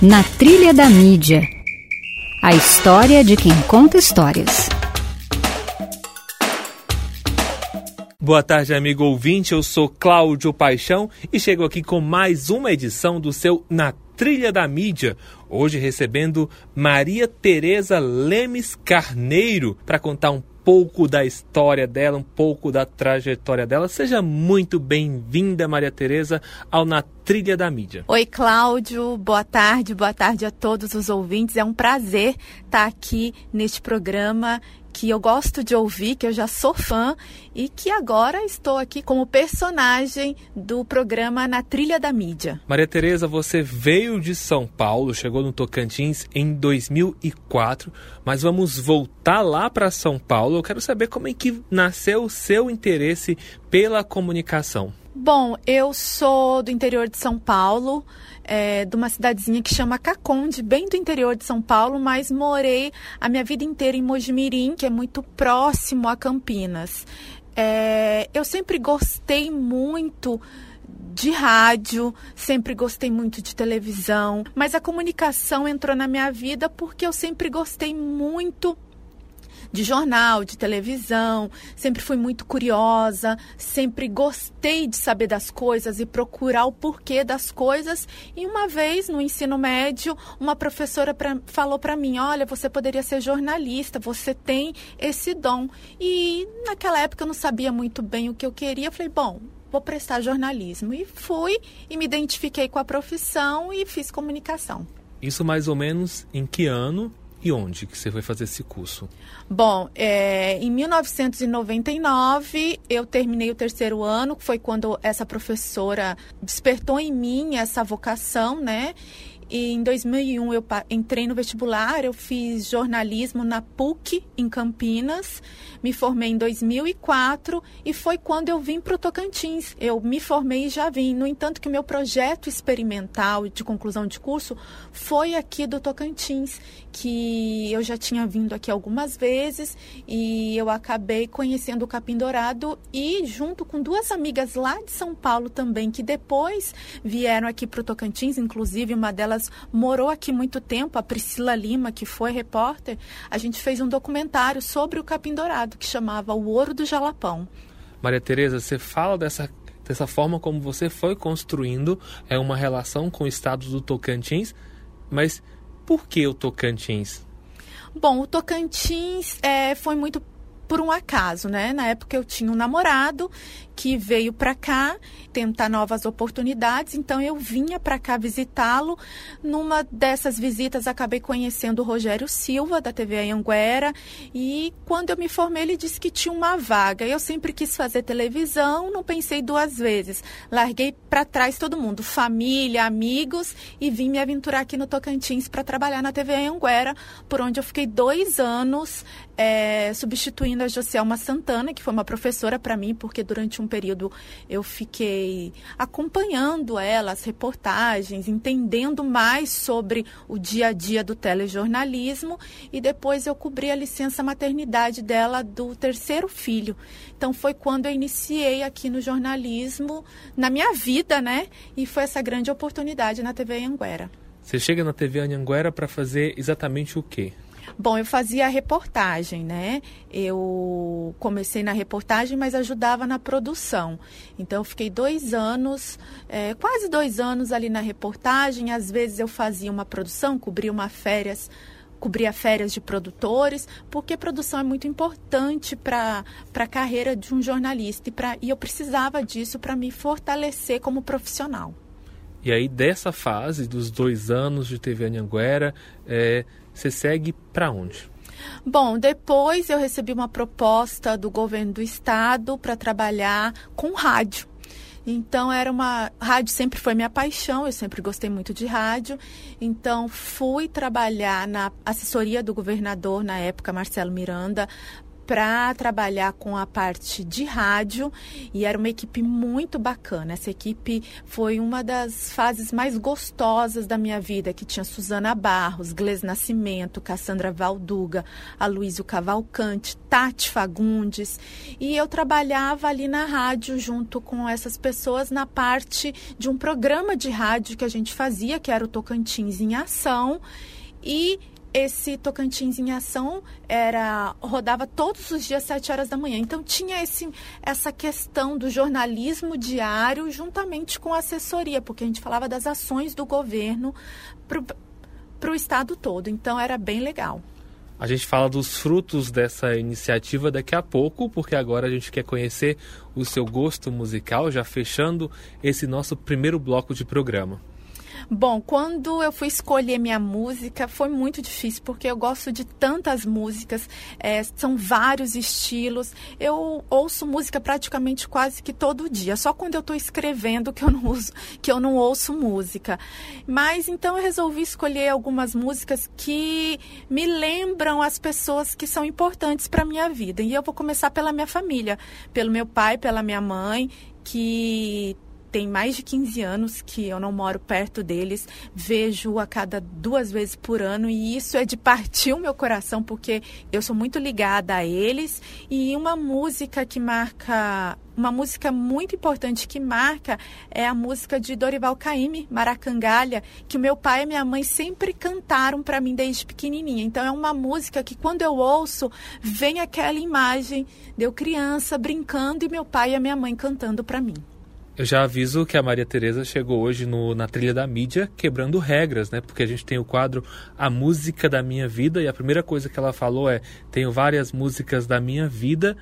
Na Trilha da Mídia. A história de quem conta histórias. Boa tarde, amigo ouvinte. Eu sou Cláudio Paixão e chego aqui com mais uma edição do seu Na Trilha da Mídia. Hoje recebendo Maria Tereza Lemes Carneiro para contar um pouco da história dela, um pouco da trajetória dela. Seja muito bem-vinda, Maria Tereza, ao Na Trilha da Mídia. Oi, Cláudio. Boa tarde, boa tarde a todos os ouvintes. É um prazer estar aqui neste programa que eu gosto de ouvir, que eu já sou fã e que agora estou aqui como personagem do programa Na Trilha da Mídia. Maria Tereza, você veio de São Paulo, chegou no Tocantins em 2004, mas vamos voltar lá para São Paulo. Eu quero saber como é que nasceu o seu interesse pela comunicação. Bom, eu sou do interior de São Paulo, é, de uma cidadezinha que chama Caconde, bem do interior de São Paulo, mas morei a minha vida inteira em Mojimirim, que é muito próximo a Campinas. É, eu sempre gostei muito de rádio, sempre gostei muito de televisão, mas a comunicação entrou na minha vida porque eu sempre gostei muito de jornal, de televisão, sempre fui muito curiosa, sempre gostei de saber das coisas e procurar o porquê das coisas. E uma vez no ensino médio, uma professora pra, falou para mim: Olha, você poderia ser jornalista, você tem esse dom. E naquela época eu não sabia muito bem o que eu queria. Eu falei: Bom, vou prestar jornalismo. E fui e me identifiquei com a profissão e fiz comunicação. Isso mais ou menos em que ano e onde que você foi fazer esse curso? Bom, é, em 1999 eu terminei o terceiro ano, foi quando essa professora despertou em mim essa vocação, né? E em 2001 eu entrei no vestibular, eu fiz jornalismo na PUC em Campinas, me formei em 2004 e foi quando eu vim para o Tocantins. Eu me formei e já vim. No entanto, que o meu projeto experimental de conclusão de curso foi aqui do Tocantins, que eu já tinha vindo aqui algumas vezes e eu acabei conhecendo o Capim Dourado e junto com duas amigas lá de São Paulo também, que depois vieram aqui para o Tocantins, inclusive uma delas morou aqui muito tempo, a Priscila Lima, que foi repórter, a gente fez um documentário sobre o capim dourado, que chamava O Ouro do Jalapão. Maria Tereza, você fala dessa dessa forma como você foi construindo é uma relação com o estado do Tocantins, mas por que o Tocantins? Bom, o Tocantins é, foi muito por um acaso, né? Na época eu tinha um namorado que veio para cá tentar novas oportunidades, então eu vinha para cá visitá-lo. Numa dessas visitas acabei conhecendo o Rogério Silva da TV Anhanguera e quando eu me formei ele disse que tinha uma vaga. Eu sempre quis fazer televisão, não pensei duas vezes. Larguei para trás todo mundo, família, amigos e vim me aventurar aqui no Tocantins para trabalhar na TV Anhanguera, por onde eu fiquei dois anos é, substituindo a Joselma Santana, que foi uma professora para mim, porque durante um período eu fiquei acompanhando ela, as reportagens, entendendo mais sobre o dia a dia do telejornalismo e depois eu cobri a licença maternidade dela do terceiro filho. Então foi quando eu iniciei aqui no jornalismo, na minha vida, né? E foi essa grande oportunidade na TV Anhanguera. Você chega na TV Anhanguera para fazer exatamente o quê? Bom, eu fazia reportagem, né? Eu comecei na reportagem, mas ajudava na produção. Então, eu fiquei dois anos, é, quase dois anos ali na reportagem. Às vezes eu fazia uma produção, cobria uma férias cobria férias de produtores, porque produção é muito importante para a carreira de um jornalista e, pra, e eu precisava disso para me fortalecer como profissional. E aí, dessa fase, dos dois anos de TV Anhanguera, é, você segue para onde? Bom, depois eu recebi uma proposta do governo do estado para trabalhar com rádio. Então era uma rádio sempre foi minha paixão, eu sempre gostei muito de rádio. Então fui trabalhar na assessoria do governador na época Marcelo Miranda para trabalhar com a parte de rádio e era uma equipe muito bacana. Essa equipe foi uma das fases mais gostosas da minha vida, que tinha Suzana Barros, Gles Nascimento, Cassandra Valduga, Aloysio Cavalcante, Tati Fagundes. E eu trabalhava ali na rádio junto com essas pessoas na parte de um programa de rádio que a gente fazia, que era o Tocantins em Ação. E esse Tocantins em Ação era rodava todos os dias 7 horas da manhã. Então tinha esse, essa questão do jornalismo diário juntamente com a assessoria, porque a gente falava das ações do governo para o estado todo. Então era bem legal. A gente fala dos frutos dessa iniciativa daqui a pouco, porque agora a gente quer conhecer o seu gosto musical, já fechando esse nosso primeiro bloco de programa. Bom, quando eu fui escolher minha música, foi muito difícil, porque eu gosto de tantas músicas, é, são vários estilos. Eu ouço música praticamente quase que todo dia, só quando eu estou escrevendo que eu não uso, que eu não ouço música. Mas então eu resolvi escolher algumas músicas que me lembram as pessoas que são importantes para minha vida. E eu vou começar pela minha família, pelo meu pai, pela minha mãe, que tem mais de 15 anos que eu não moro perto deles, vejo a cada duas vezes por ano e isso é de partir o meu coração porque eu sou muito ligada a eles e uma música que marca uma música muito importante que marca é a música de Dorival Caymmi, Maracangalha, que meu pai e minha mãe sempre cantaram para mim desde pequenininha. Então é uma música que quando eu ouço, vem aquela imagem de eu criança brincando e meu pai e a minha mãe cantando para mim. Eu já aviso que a Maria Tereza chegou hoje no, na trilha da mídia quebrando regras, né? Porque a gente tem o quadro A Música da Minha Vida e a primeira coisa que ela falou é: tenho várias músicas da minha vida.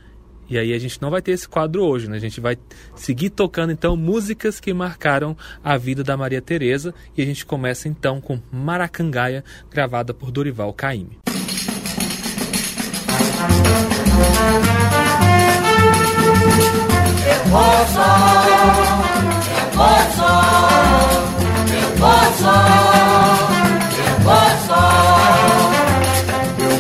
E aí a gente não vai ter esse quadro hoje, né? A gente vai seguir tocando então músicas que marcaram a vida da Maria Tereza e a gente começa então com Maracangaia, gravada por Dorival Caymmi. Eu vou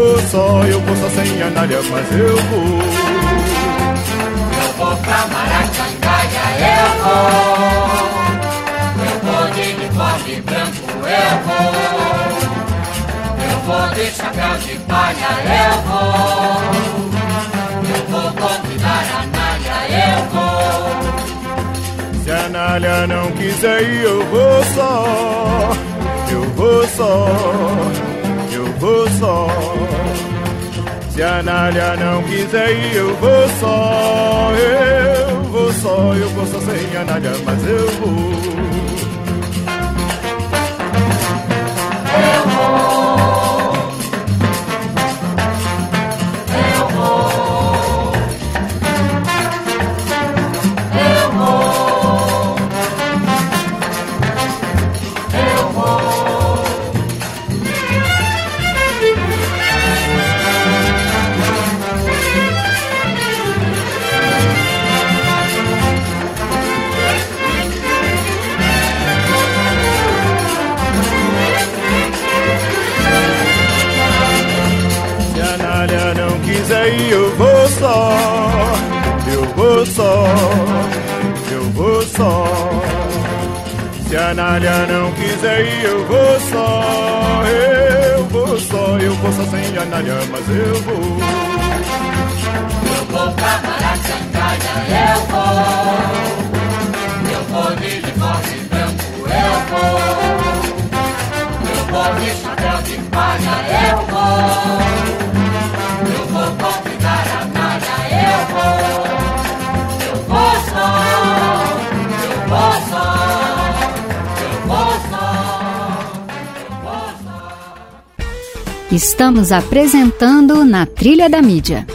Eu vou só. Eu vou só sem a Nália, mas eu vou. Eu vou pra Maracangalha, eu vou. Eu vou de uniforme branco, eu vou. Eu vou de chapéu de palha, eu vou. Eu vou convidar a Nália, eu vou. Se a Nália não quiser ir, eu vou só. Eu vou só. Eu vou só. Se a Nália não quiser ir, eu vou só. Eu vou só. Eu vou só sem a Nália, mas eu vou. Se a Nália não quiser ir, eu vou só. Eu vou só. Eu vou só sem a Nália, mas eu vou. Eu vou pra Maracangalha, eu vou. Eu vou de uniforme branco, eu vou. Eu vou de chapéu de palha, eu vou. Estamos apresentando Na Trilha da Mídia.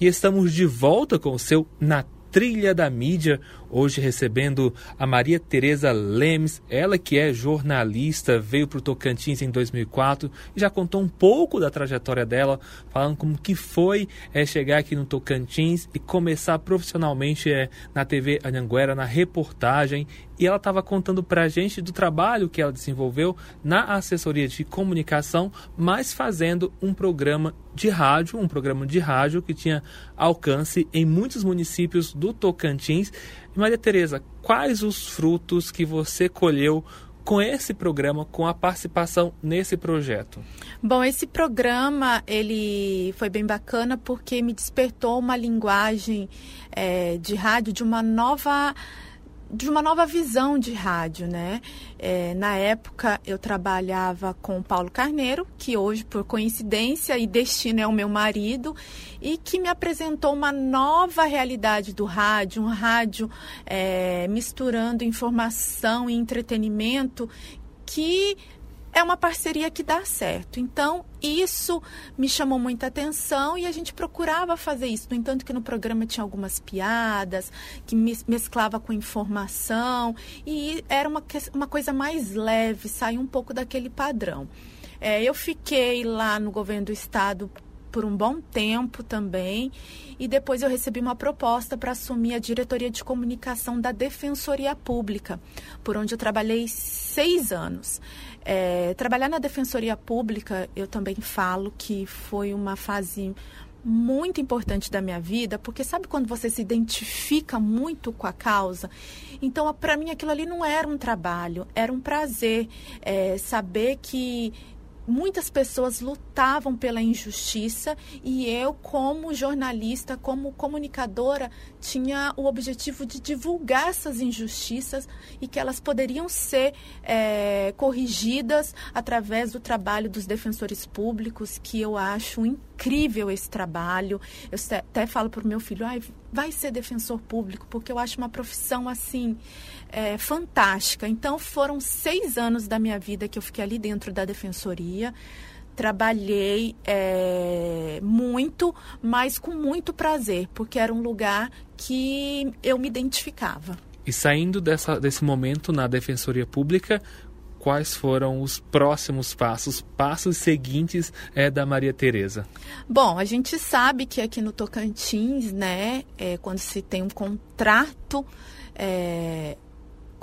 E estamos de volta com o seu Na Trilha da Mídia, hoje recebendo a Maria Tereza Lemes, ela que é jornalista, veio para o Tocantins em 2004 e já contou um pouco da trajetória dela, falando como que foi é, chegar aqui no Tocantins e começar profissionalmente é, na TV Anhanguera, na reportagem e ela estava contando para a gente do trabalho que ela desenvolveu na assessoria de comunicação, mas fazendo um programa de rádio, um programa de rádio que tinha alcance em muitos municípios do Tocantins. E Maria Tereza, quais os frutos que você colheu com esse programa, com a participação nesse projeto? Bom, esse programa ele foi bem bacana porque me despertou uma linguagem é, de rádio de uma nova de uma nova visão de rádio, né? É, na época eu trabalhava com Paulo Carneiro, que hoje por coincidência e destino é o meu marido, e que me apresentou uma nova realidade do rádio, um rádio é, misturando informação e entretenimento que é uma parceria que dá certo. Então, isso me chamou muita atenção e a gente procurava fazer isso. No entanto, que no programa tinha algumas piadas, que mesclava com informação, e era uma, uma coisa mais leve, sair um pouco daquele padrão. É, eu fiquei lá no governo do estado por um bom tempo também. E depois eu recebi uma proposta para assumir a diretoria de comunicação da Defensoria Pública, por onde eu trabalhei seis anos. É, trabalhar na Defensoria Pública, eu também falo que foi uma fase muito importante da minha vida, porque sabe quando você se identifica muito com a causa? Então, para mim, aquilo ali não era um trabalho, era um prazer é, saber que muitas pessoas lutavam pela injustiça e eu, como jornalista, como comunicadora, tinha o objetivo de divulgar essas injustiças e que elas poderiam ser é, corrigidas através do trabalho dos defensores públicos, que eu acho incrível esse trabalho. Eu até falo para o meu filho, ah, vai ser defensor público, porque eu acho uma profissão assim é, fantástica. Então foram seis anos da minha vida que eu fiquei ali dentro da defensoria. Trabalhei é, muito, mas com muito prazer, porque era um lugar que eu me identificava. E saindo dessa, desse momento na Defensoria Pública, quais foram os próximos passos, passos seguintes é, da Maria Tereza? Bom, a gente sabe que aqui no Tocantins, né, é, quando se tem um contrato é,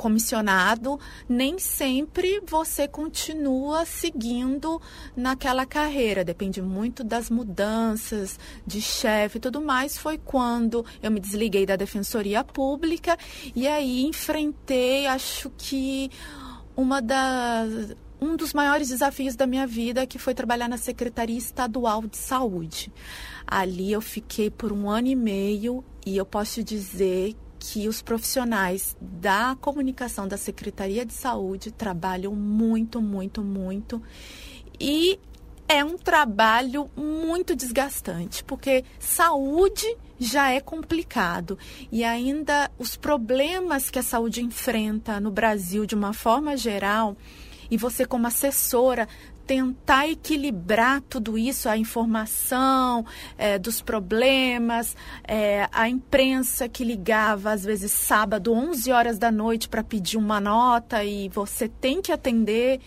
comissionado, nem sempre você continua seguindo naquela carreira. Depende muito das mudanças de chefe e tudo mais. Foi quando eu me desliguei da Defensoria Pública e aí enfrentei, acho que uma das um dos maiores desafios da minha vida, que foi trabalhar na Secretaria Estadual de Saúde. Ali eu fiquei por um ano e meio e eu posso dizer que os profissionais da comunicação da Secretaria de Saúde trabalham muito, muito, muito. E é um trabalho muito desgastante, porque saúde já é complicado e ainda os problemas que a saúde enfrenta no Brasil de uma forma geral e você como assessora tentar equilibrar tudo isso, a informação é, dos problemas, é, a imprensa que ligava às vezes sábado, 11 horas da noite para pedir uma nota e você tem que atender.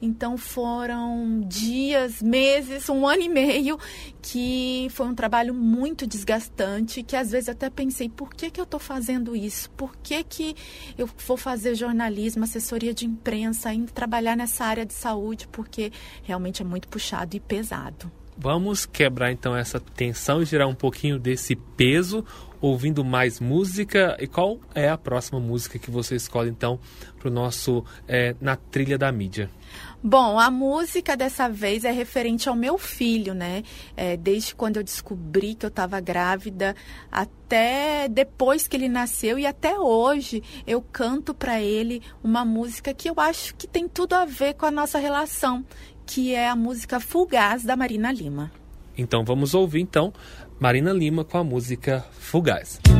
Então foram dias, meses, um ano e meio que foi um trabalho muito desgastante, que às vezes até pensei, por que, que eu estou fazendo isso? Por que, que eu vou fazer jornalismo, assessoria de imprensa, ainda trabalhar nessa área de saúde? Porque realmente é muito puxado e pesado. Vamos quebrar então essa tensão e gerar um pouquinho desse peso ouvindo mais música. E qual é a próxima música que você escolhe então para o nosso é, Na Trilha da Mídia? Bom, a música dessa vez é referente ao meu filho, né? É, desde quando eu descobri que eu estava grávida, até depois que ele nasceu e até hoje eu canto para ele uma música que eu acho que tem tudo a ver com a nossa relação, que é a música Fugaz da Marina Lima. Então vamos ouvir então Marina Lima com a música Fugaz. Música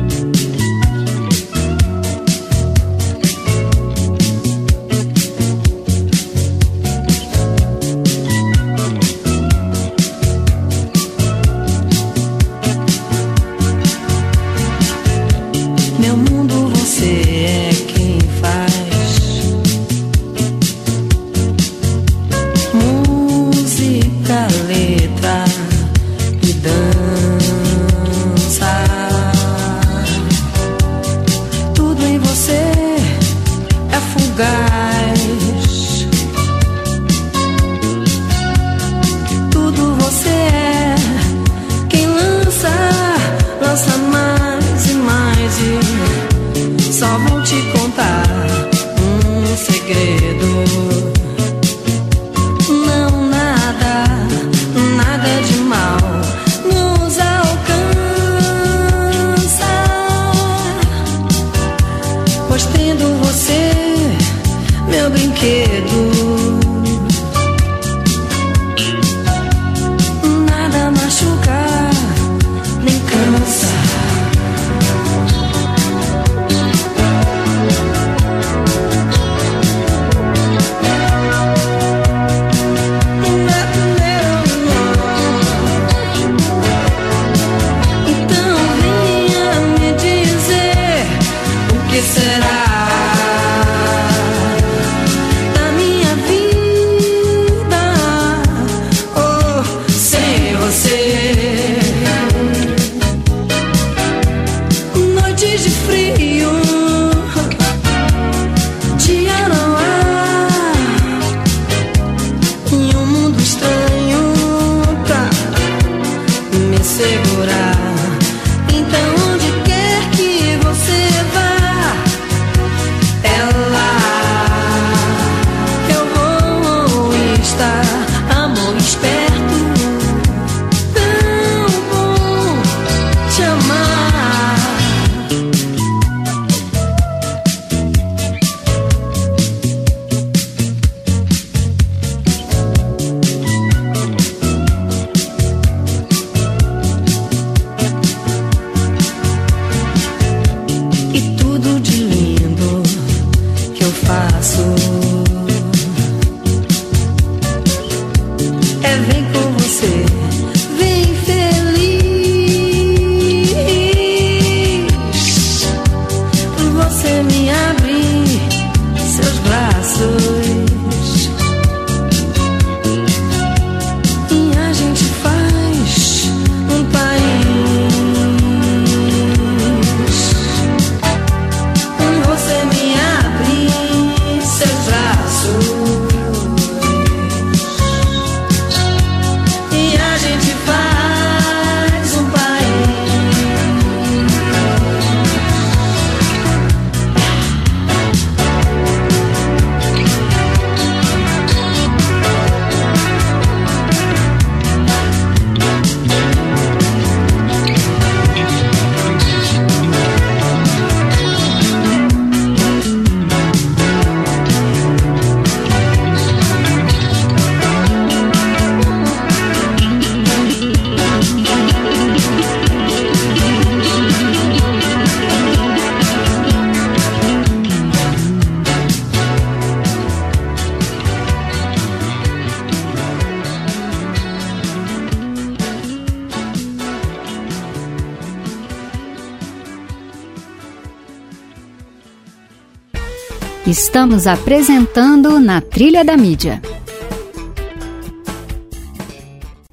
Estamos apresentando na Trilha da Mídia.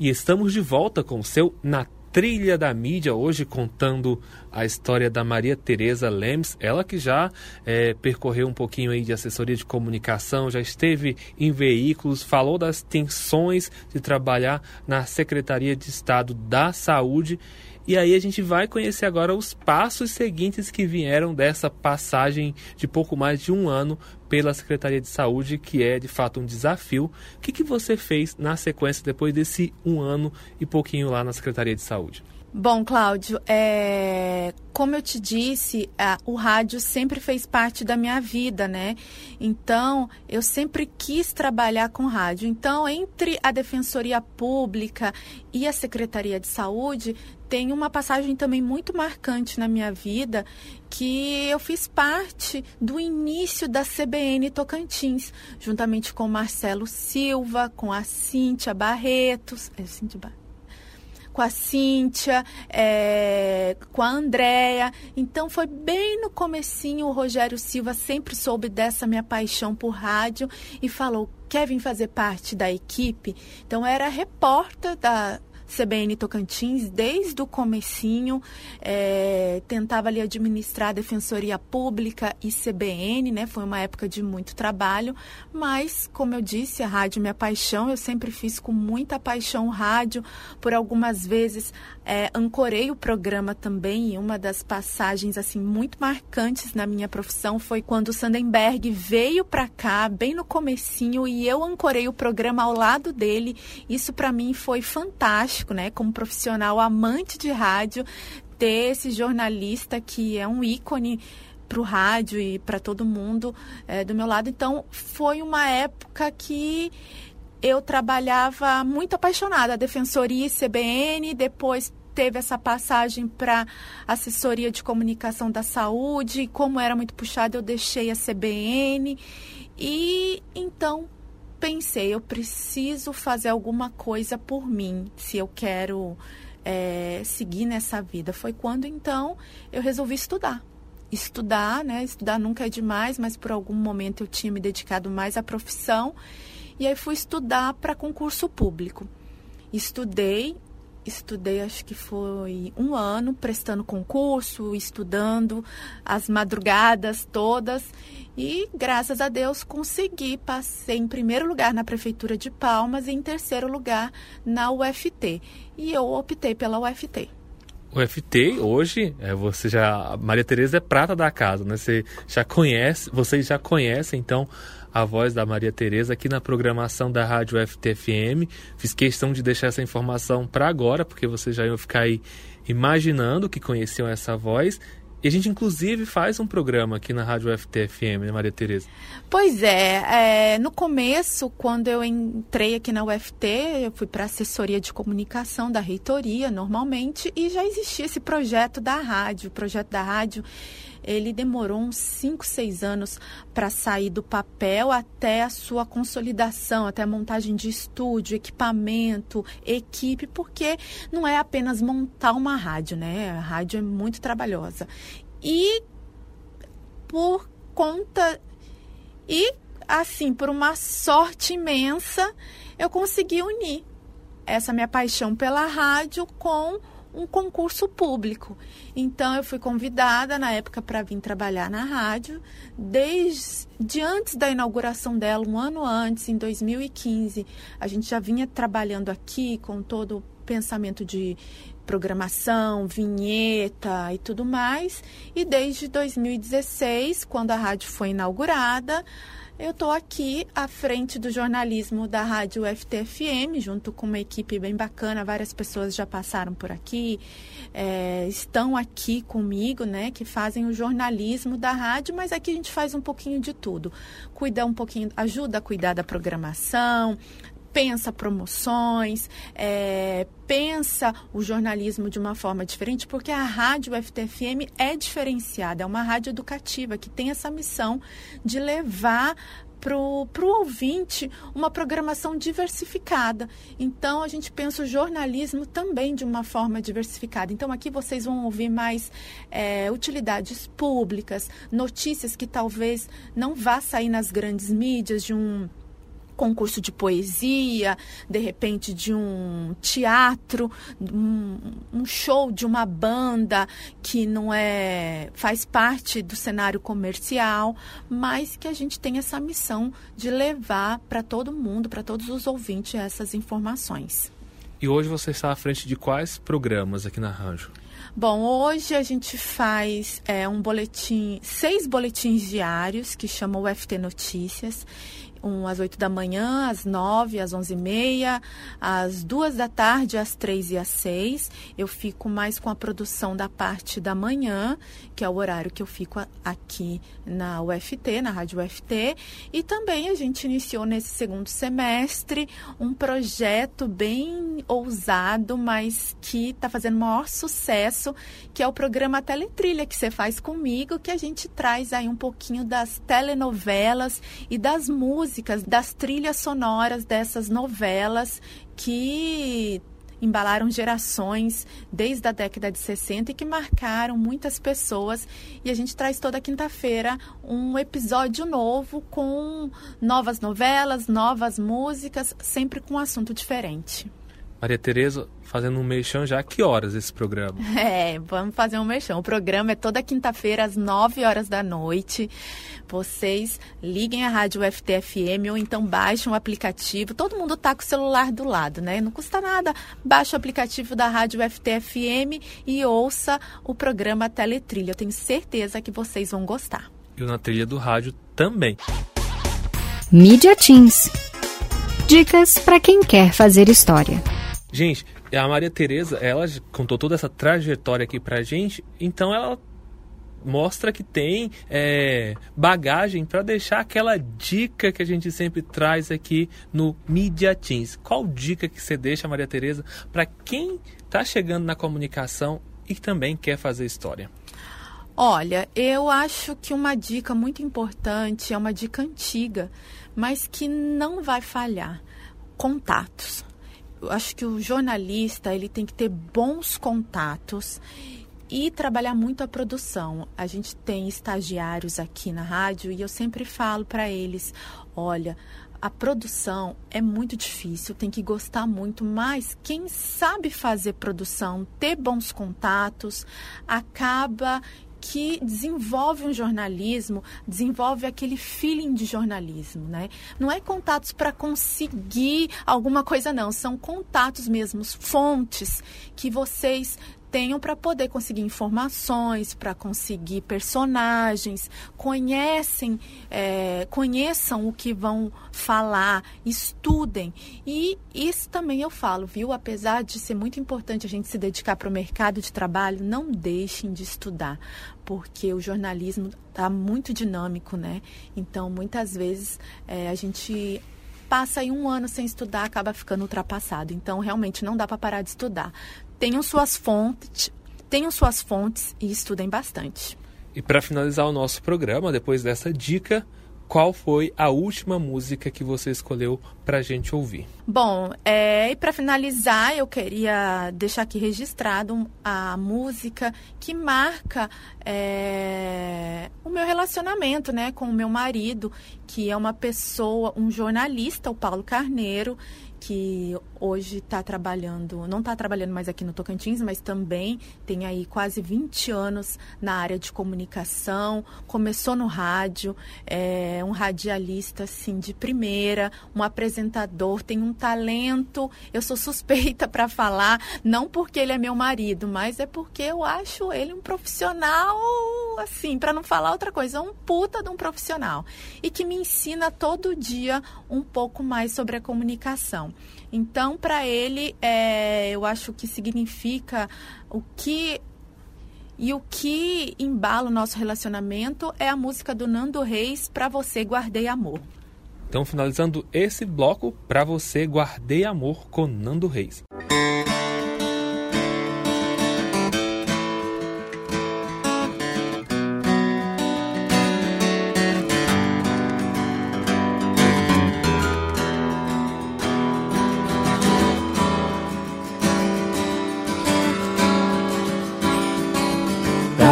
E estamos de volta com o seu Na Trilha da Mídia, hoje contando a história da Maria Tereza Lemes, ela que já eh, percorreu um pouquinho aí de assessoria de comunicação, já esteve em veículos, falou das tensões de trabalhar na Secretaria de Estado da Saúde. E aí a gente vai conhecer agora os passos seguintes que vieram dessa passagem de pouco mais de um ano pela Secretaria de Saúde, que é de fato um desafio. O que, que você fez na sequência depois desse um ano e pouquinho lá na Secretaria de Saúde? Bom, Cláudio, é, como eu te disse, a- o rádio sempre fez parte da minha vida, né? Então, eu sempre quis trabalhar com rádio. Então, entre a Defensoria Pública e a Secretaria de Saúde, tem uma passagem também muito marcante na minha vida, que eu fiz parte do início da CBN Tocantins, juntamente com Marcelo Silva, com a Cíntia Barretos. É, Cíntia Barretos com a Cíntia, é, com a Andréia. Então foi bem no comecinho, o Rogério Silva sempre soube dessa minha paixão por rádio e falou, quer vir fazer parte da equipe? Então era repórter da, CBN Tocantins desde o comecinho, é, tentava ali administrar Defensoria Pública e CBN, né? Foi uma época de muito trabalho, mas como eu disse, a rádio é minha paixão, eu sempre fiz com muita paixão rádio, por algumas vezes é, ancorei o programa também e uma das passagens assim muito marcantes na minha profissão foi quando o Sandenberg veio para cá bem no comecinho e eu ancorei o programa ao lado dele. Isso para mim foi fantástico, né? Como profissional amante de rádio, ter esse jornalista que é um ícone para o rádio e para todo mundo é, do meu lado. Então, foi uma época que eu trabalhava muito apaixonada, Defensoria e CBN, depois teve essa passagem para assessoria de comunicação da saúde, como era muito puxado, eu deixei a CBN e então pensei, eu preciso fazer alguma coisa por mim, se eu quero é, seguir nessa vida. Foi quando então eu resolvi estudar. Estudar, né? Estudar nunca é demais, mas por algum momento eu tinha me dedicado mais à profissão. E aí fui estudar para concurso público. Estudei estudei, acho que foi um ano, prestando concurso, estudando as madrugadas todas. E, graças a Deus, consegui. Passei em primeiro lugar na Prefeitura de Palmas e em terceiro lugar na UFT. E eu optei pela UFT. O FT hoje, é, você já. Maria Tereza é prata da casa, né? Você já conhece, vocês já conhecem, então, a voz da Maria Tereza aqui na programação da Rádio FTFM. Fiz questão de deixar essa informação para agora, porque vocês já iam ficar aí imaginando que conheciam essa voz. E a gente, inclusive, faz um programa aqui na Rádio FTFM, né, Maria Tereza? Pois é, é, no começo, quando eu entrei aqui na UFT, eu fui para a assessoria de comunicação da reitoria, normalmente, e já existia esse projeto da rádio. O projeto da rádio ele demorou uns 5, 6 anos para sair do papel até a sua consolidação, até a montagem de estúdio, equipamento, equipe, porque não é apenas montar uma rádio, né? A rádio é muito trabalhosa. E por conta e assim, por uma sorte imensa, eu consegui unir essa minha paixão pela rádio com um concurso público. Então eu fui convidada na época para vir trabalhar na rádio, desde antes da inauguração dela, um ano antes, em 2015. A gente já vinha trabalhando aqui com todo o pensamento de programação, vinheta e tudo mais. E desde 2016, quando a rádio foi inaugurada, eu estou aqui à frente do jornalismo da Rádio FTFM, junto com uma equipe bem bacana. Várias pessoas já passaram por aqui, é, estão aqui comigo, né? Que fazem o jornalismo da rádio, mas aqui a gente faz um pouquinho de tudo. Cuida um pouquinho, ajuda a cuidar da programação, pensa promoções, é, pensa o jornalismo de uma forma diferente, porque a rádio FTFM é diferenciada, é uma rádio educativa que tem essa missão de levar para o ouvinte uma programação diversificada. Então, a gente pensa o jornalismo também de uma forma diversificada. Então, aqui vocês vão ouvir mais é, utilidades públicas, notícias que talvez não vá sair nas grandes mídias de um concurso de poesia, de repente de um teatro, um, um, show de uma banda que não é faz parte do cenário comercial, mas que a gente tem essa missão de levar para todo mundo, para todos os ouvintes essas informações. E hoje você está à frente de quais programas aqui na Ranjo? Bom, hoje a gente faz é, um boletim, seis boletins diários que chamam o FT Notícias um às 8 da manhã, às 9, às 11 e meia, às 2 da tarde, às 3 e às 6. Eu fico mais com a produção da parte da manhã, que é o horário que eu fico aqui na UFT, na Rádio UFT. E também a gente iniciou nesse segundo semestre um projeto bem ousado, mas que está fazendo maior sucesso, que é o programa Teletrilha, que você faz comigo, que a gente traz aí um pouquinho das telenovelas e das músicas músicas, das trilhas sonoras dessas novelas que embalaram gerações desde a década de 60 e que marcaram muitas pessoas. E a gente traz toda quinta-feira um episódio novo com novas novelas, novas músicas, sempre com um assunto diferente. Maria Tereza, fazendo um mexão já, que horas esse programa? É, vamos fazer um mexão. O programa é toda quinta-feira às 9 horas da noite. Vocês liguem a rádio FTFM ou então baixem o aplicativo. Todo mundo tá com o celular do lado, né? Não custa nada. Baixe o aplicativo da rádio FTFM e ouça o programa Teletrilha. Eu tenho certeza que vocês vão gostar. E na trilha do rádio também. Mídia Teams. Dicas para quem quer fazer história. Gente, a Maria Tereza, ela contou toda essa trajetória aqui pra gente, então ela mostra que tem é, bagagem para deixar aquela dica que a gente sempre traz aqui no Media Teams. Qual dica que você deixa, Maria Tereza, para quem está chegando na comunicação e também quer fazer história? Olha, eu acho que uma dica muito importante é uma dica antiga, mas que não vai falhar. Contatos eu acho que o jornalista ele tem que ter bons contatos e trabalhar muito a produção. A gente tem estagiários aqui na rádio e eu sempre falo para eles: olha, a produção é muito difícil, tem que gostar muito, mas quem sabe fazer produção, ter bons contatos, acaba que desenvolve um jornalismo, desenvolve aquele feeling de jornalismo, né? Não é contatos para conseguir alguma coisa, não. São contatos mesmo, fontes que vocês tenham para poder conseguir informações, para conseguir personagens, conhecem, é, conheçam o que vão falar, estudem. E isso também eu falo, viu? Apesar de ser muito importante a gente se dedicar para o mercado de trabalho, não deixem de estudar, porque o jornalismo está muito dinâmico, né? Então, muitas vezes é, a gente passa aí um ano sem estudar, acaba ficando ultrapassado. Então, realmente não dá para parar de estudar tenham suas fontes, tenham suas fontes e estudem bastante. E para finalizar o nosso programa, depois dessa dica, qual foi a última música que você escolheu para a gente ouvir? Bom, é, e para finalizar, eu queria deixar aqui registrado a música que marca é, o meu relacionamento né, com o meu marido, que é uma pessoa, um jornalista, o Paulo Carneiro, que hoje está trabalhando, não está trabalhando mais aqui no Tocantins, mas também tem aí quase 20 anos na área de comunicação, começou no rádio, é um radialista assim de primeira, um apresentador, tem um talento. Eu sou suspeita para falar, não porque ele é meu marido, mas é porque eu acho ele um profissional assim, para não falar outra coisa, um puta de um profissional e que me ensina todo dia um pouco mais sobre a comunicação. Então, para ele, é, eu acho que significa o que e o que embala o nosso relacionamento é a música do Nando Reis, Pra Você Guardei Amor. Então, finalizando esse bloco, Pra Você Guardei Amor com Nando Reis.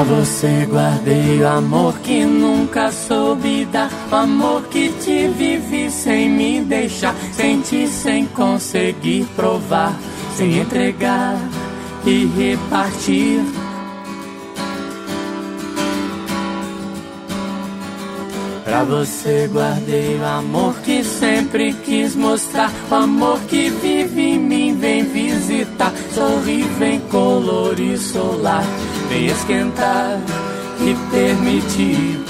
Você guardei o amor que nunca soube dar. O amor que te vivi sem me deixar. Senti sem conseguir provar. Sem entregar e repartir. Pra você guardei o amor que sempre quis mostrar. O amor que vive em mim, vem visitar. Sorri, vem colorir solar vem esquentar e permitir.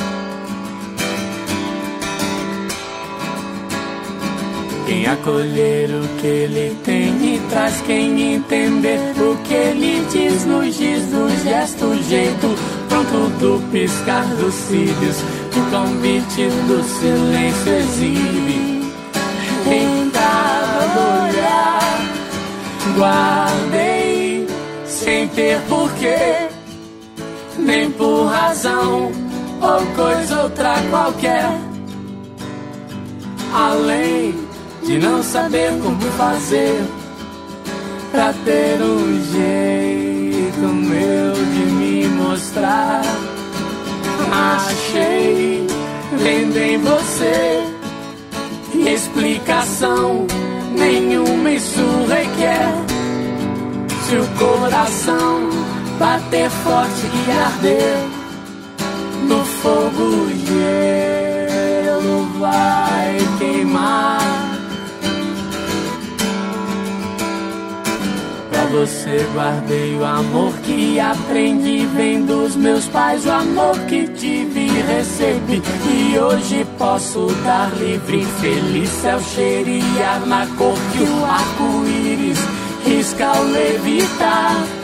Quem acolher o que ele tem e traz quem entender o que ele diz nos diz do gesto, jeito pronto do piscar dos cílios, o convite do silêncio exibe. Em cada olhar guardei sem ter porquê nem por razão ou coisa outra qualquer. Além de não saber como fazer pra ter um jeito meu de me mostrar. Achei em você explicação nenhuma isso requer. Se o coração bater forte e arder no fogo, gelo vai você guardei o amor que aprendi, vem dos meus pais, o amor que tive e recebi. E hoje posso dar livre, feliz céu cheirar na cor que o arco-íris risca ao levitar.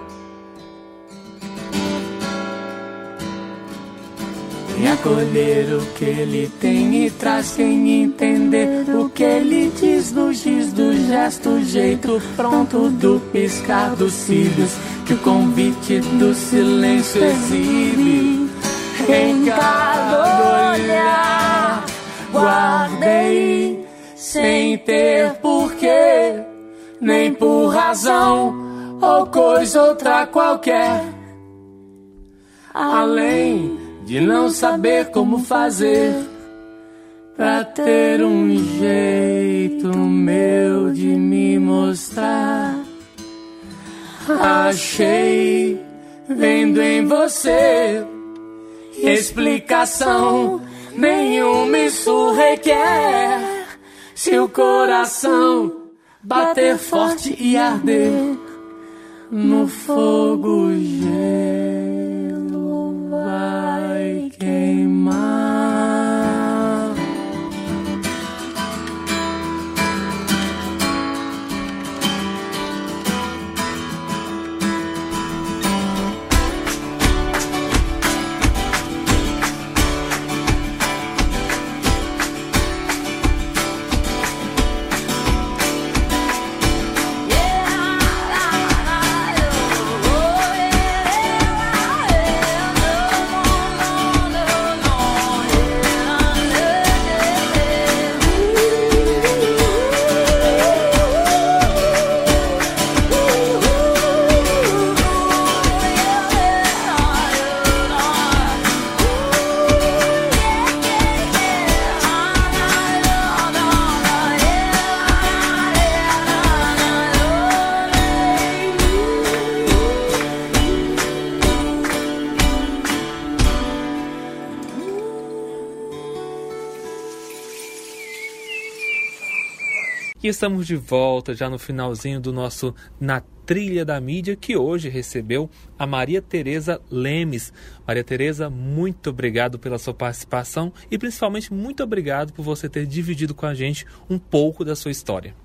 E acolher o que ele tem e traz quem entender o que ele diz no giz do gesto, jeito pronto do piscar dos cílios, que o convite do silêncio exibe em cada olhar. Guardei sem ter porquê, nem por razão ou coisa outra qualquer. Além de não saber como fazer pra ter um jeito meu de me mostrar. Achei vendo em você explicação nenhuma isso requer. Se o coração bater forte e arder no fogo gelo vai estamos de volta já no finalzinho do nosso Na Trilha da Mídia, que hoje recebeu a Maria Tereza Lemes. Maria Tereza, muito obrigado pela sua participação e principalmente muito obrigado por você ter dividido com a gente um pouco da sua história.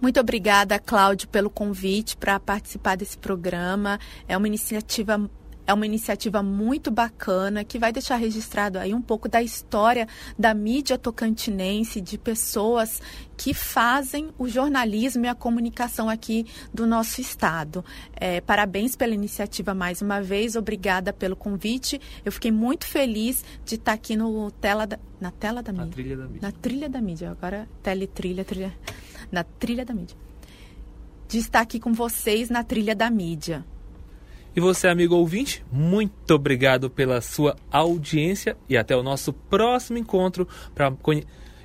Muito obrigada, Cláudio, pelo convite para participar desse programa. É uma iniciativa é uma iniciativa muito bacana que vai deixar registrado aí um pouco da história da mídia tocantinense, de pessoas que fazem o jornalismo e a comunicação aqui do nosso estado. É, parabéns pela iniciativa mais uma vez, obrigada pelo convite. Eu fiquei muito feliz de estar aqui no tela da, na tela da Na mídia. trilha da mídia. Na trilha da mídia. Agora, teletrilha, trilha. Na trilha da mídia. De estar aqui com vocês na trilha da mídia. E você, amigo ouvinte, muito obrigado pela sua audiência e até o nosso próximo encontro para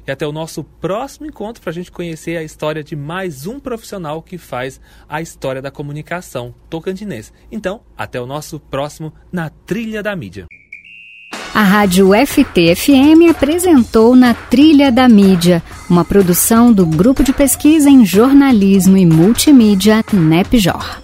e até o nosso próximo encontro para a gente conhecer a história de mais um profissional que faz a história da comunicação tocantinense. Então, até o nosso próximo Na Trilha da Mídia. A Rádio FT-FM apresentou Na Trilha da Mídia, uma produção do Grupo de Pesquisa em Jornalismo e Multimídia NEPJOR.